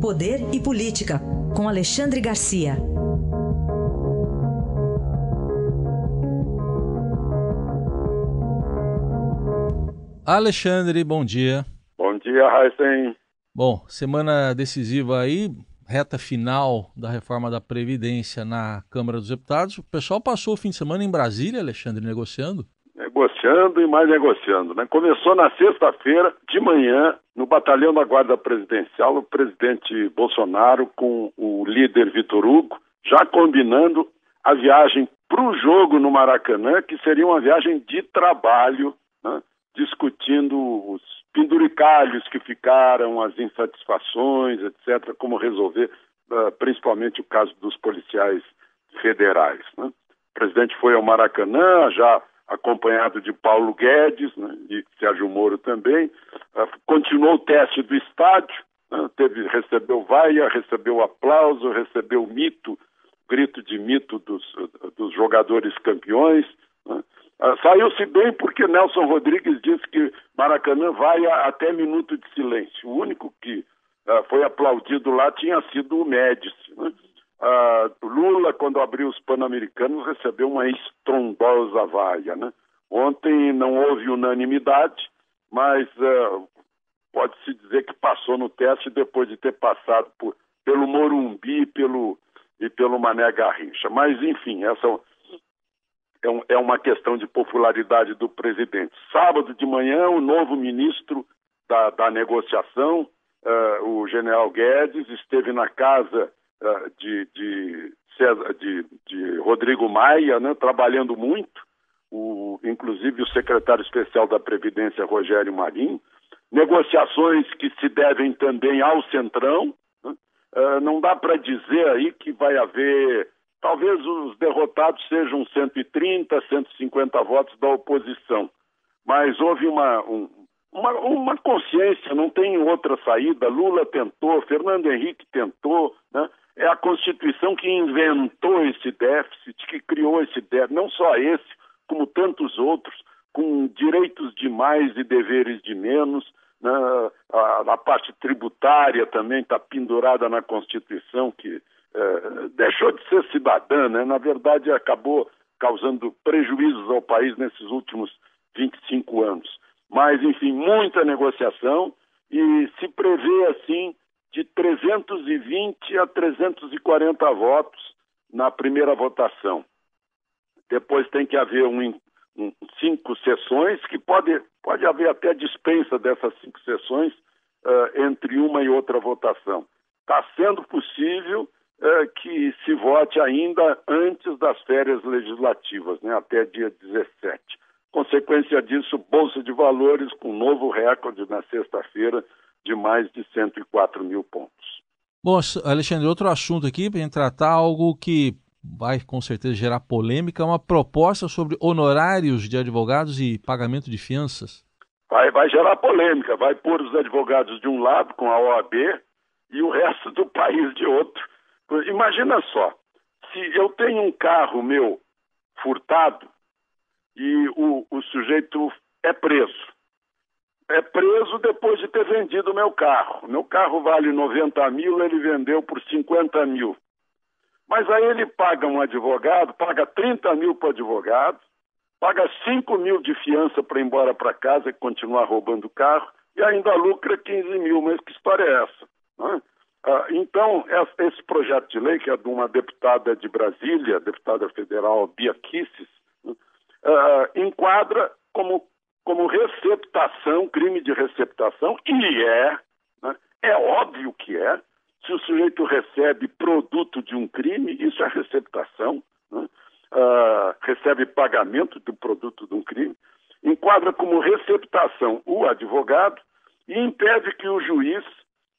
Poder e Política, com Alexandre Garcia. Alexandre, bom dia. Bom dia, Raíssen. Bom, semana decisiva aí, reta final da reforma da Previdência na Câmara dos Deputados. O pessoal passou o fim de semana em Brasília, Alexandre, negociando? Negociando e mais negociando. Né? Começou na sexta-feira, de manhã, no batalhão da Guarda Presidencial, o presidente Bolsonaro com o líder Vitor Hugo, já combinando a viagem para o jogo no Maracanã, que seria uma viagem de trabalho, né? discutindo os penduricalhos que ficaram, as insatisfações, etc., como resolver, uh, principalmente o caso dos policiais federais. Né? O presidente foi ao Maracanã, já acompanhado de Paulo Guedes né, e Sérgio Moro também. Uh, continuou o teste do estádio, né, teve, recebeu vaia, recebeu aplauso, recebeu mito, grito de mito dos, dos jogadores campeões. Né. Uh, Saiu-se bem porque Nelson Rodrigues disse que Maracanã vai até minuto de silêncio. O único que uh, foi aplaudido lá tinha sido o Médici. Né? Uh, Lula, quando abriu os Pan-Americanos, recebeu uma estrondosa vaia. Né? Ontem não houve unanimidade, mas pode-se dizer que passou no teste depois de ter passado por, pelo Morumbi pelo, e pelo Mané Garrincha. Mas, enfim, essa é, um, é uma questão de popularidade do presidente. Sábado de manhã, o novo ministro da, da negociação, uh, o general Guedes, esteve na casa de, de, César, de, de, Rodrigo Maia, né, trabalhando muito, o, inclusive o secretário especial da Previdência, Rogério Marinho, negociações que se devem também ao Centrão. Né, uh, não dá para dizer aí que vai haver talvez os derrotados sejam 130, 150 votos da oposição. Mas houve uma, um, uma, uma, consciência, não tem outra saída. Lula tentou, Fernando Henrique tentou. Né? É a Constituição que inventou esse déficit, que criou esse déficit, não só esse, como tantos outros, com direitos de mais e deveres de menos. Né? A, a parte tributária também está pendurada na Constituição, que é, deixou de ser cidadã, né? na verdade acabou causando prejuízos ao país nesses últimos 25 anos. Mas, enfim, muita negociação e se prevê, assim, de 320 a 340 votos na primeira votação. Depois tem que haver um, um, cinco sessões, que pode, pode haver até dispensa dessas cinco sessões uh, entre uma e outra votação. Está sendo possível é, que se vote ainda antes das férias legislativas, né, até dia 17. Consequência disso, Bolsa de Valores com novo recorde na sexta-feira de mais de 104 mil pontos. Bom, Alexandre, outro assunto aqui para tratar algo que vai com certeza gerar polêmica, uma proposta sobre honorários de advogados e pagamento de fianças. Vai, vai gerar polêmica, vai pôr os advogados de um lado com a OAB e o resto do país de outro. Imagina só, se eu tenho um carro meu furtado e o, o sujeito é preso. É preso depois de ter vendido meu carro. Meu carro vale 90 mil, ele vendeu por 50 mil. Mas aí ele paga um advogado, paga 30 mil para o advogado, paga 5 mil de fiança para ir embora para casa e continuar roubando o carro, e ainda lucra 15 mil. Mas que história é essa? Não é? Ah, então, esse projeto de lei, que é de uma deputada de Brasília, deputada federal Bia Kisses, uh, enquadra como, como receptação, crime de receptação, e é, né, é óbvio que é. Se o sujeito recebe produto de um crime, isso é receptação, né, uh, recebe pagamento do produto de um crime, enquadra como receptação o advogado e impede que o juiz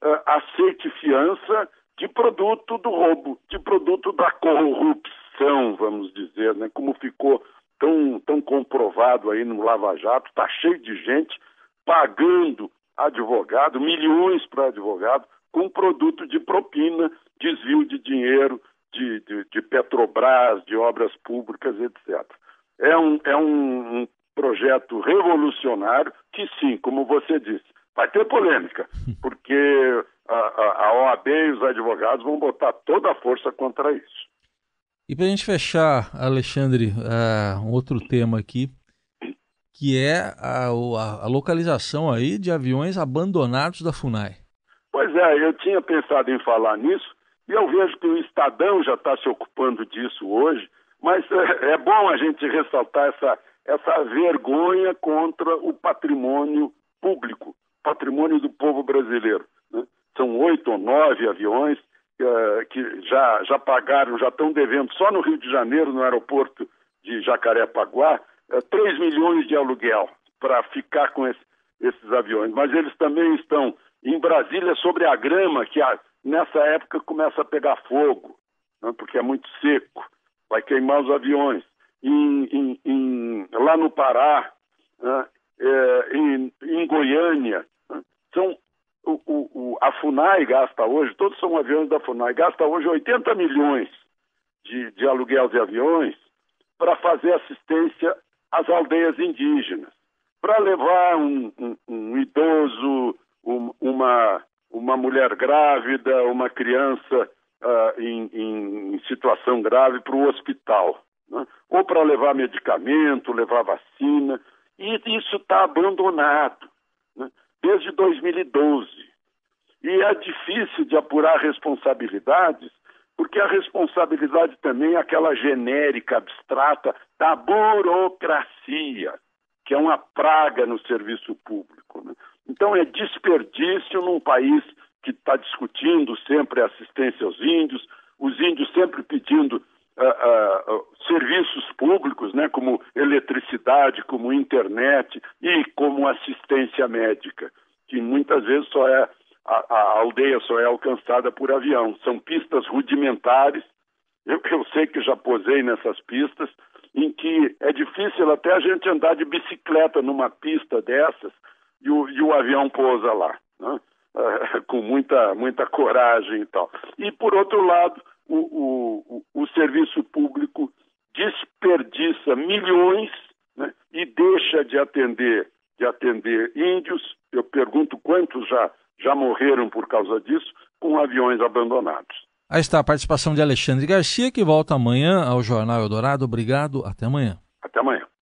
uh, aceite fiança de produto do roubo, de produto da corrupção, vamos dizer, né? como ficou tão, tão comprovado aí no Lava Jato, está cheio de gente pagando advogado, milhões para advogado, com produto de propina, desvio de dinheiro de, de, de Petrobras, de obras públicas, etc. É um, é um, um projeto revolucionário que, sim, como você disse, vai ter polêmica, porque a, a, a OAB advogados vão botar toda a força contra isso. E para a gente fechar, Alexandre, uh, um outro tema aqui, que é a, a, localização aí de aviões abandonados da FUNAI. Pois é, eu tinha pensado em falar nisso, e eu vejo que o Estadão já está se ocupando disso hoje, mas é, é bom a gente ressaltar essa, essa vergonha contra o patrimônio público, patrimônio do povo brasileiro. Né? São oito ou nove aviões uh, que já, já pagaram, já estão devendo só no Rio de Janeiro, no aeroporto de Jacarepaguá, uh, 3 milhões de aluguel para ficar com esse, esses aviões. Mas eles também estão em Brasília sobre a grama, que a, nessa época começa a pegar fogo, né? porque é muito seco, vai queimar os aviões. Em, em, em, lá no Pará, né? é, em, em, Goiânia. Né? São, o, a FUNAI gasta hoje, todos são aviões da FUNAI, gasta hoje 80 milhões de, de aluguel de aviões para fazer assistência às aldeias indígenas, para levar um, um, um idoso, um, uma, uma mulher grávida, uma criança uh, em, em, situação grave para o hospital, né? ou para levar medicamento, levar vacina. E isso está abandonado né? desde 2012. E é difícil de apurar responsabilidades, porque a responsabilidade também é aquela genérica, abstrata da burocracia, que é uma praga no serviço público. Né? Então é desperdício num país que está discutindo sempre assistência aos índios, os índios sempre pedindo uh, uh, serviços públicos, né, como eletricidade, como internet e como assistência médica, que muitas vezes só é a, a aldeia só é alcançada por avião. São pistas rudimentares. Eu, eu sei que já posei nessas pistas, em que é difícil até a gente andar de bicicleta numa pista dessas e o, e o avião pousa lá, né? com muita, muita coragem e tal. E, por outro lado, o, o, o serviço público desperdiça milhões né, e deixa de atender, de atender índios. Eu pergunto quantos já, já morreram por causa disso, com aviões abandonados. Aí está a participação de Alexandre Garcia, que volta amanhã ao Jornal Eldorado. Obrigado, até amanhã.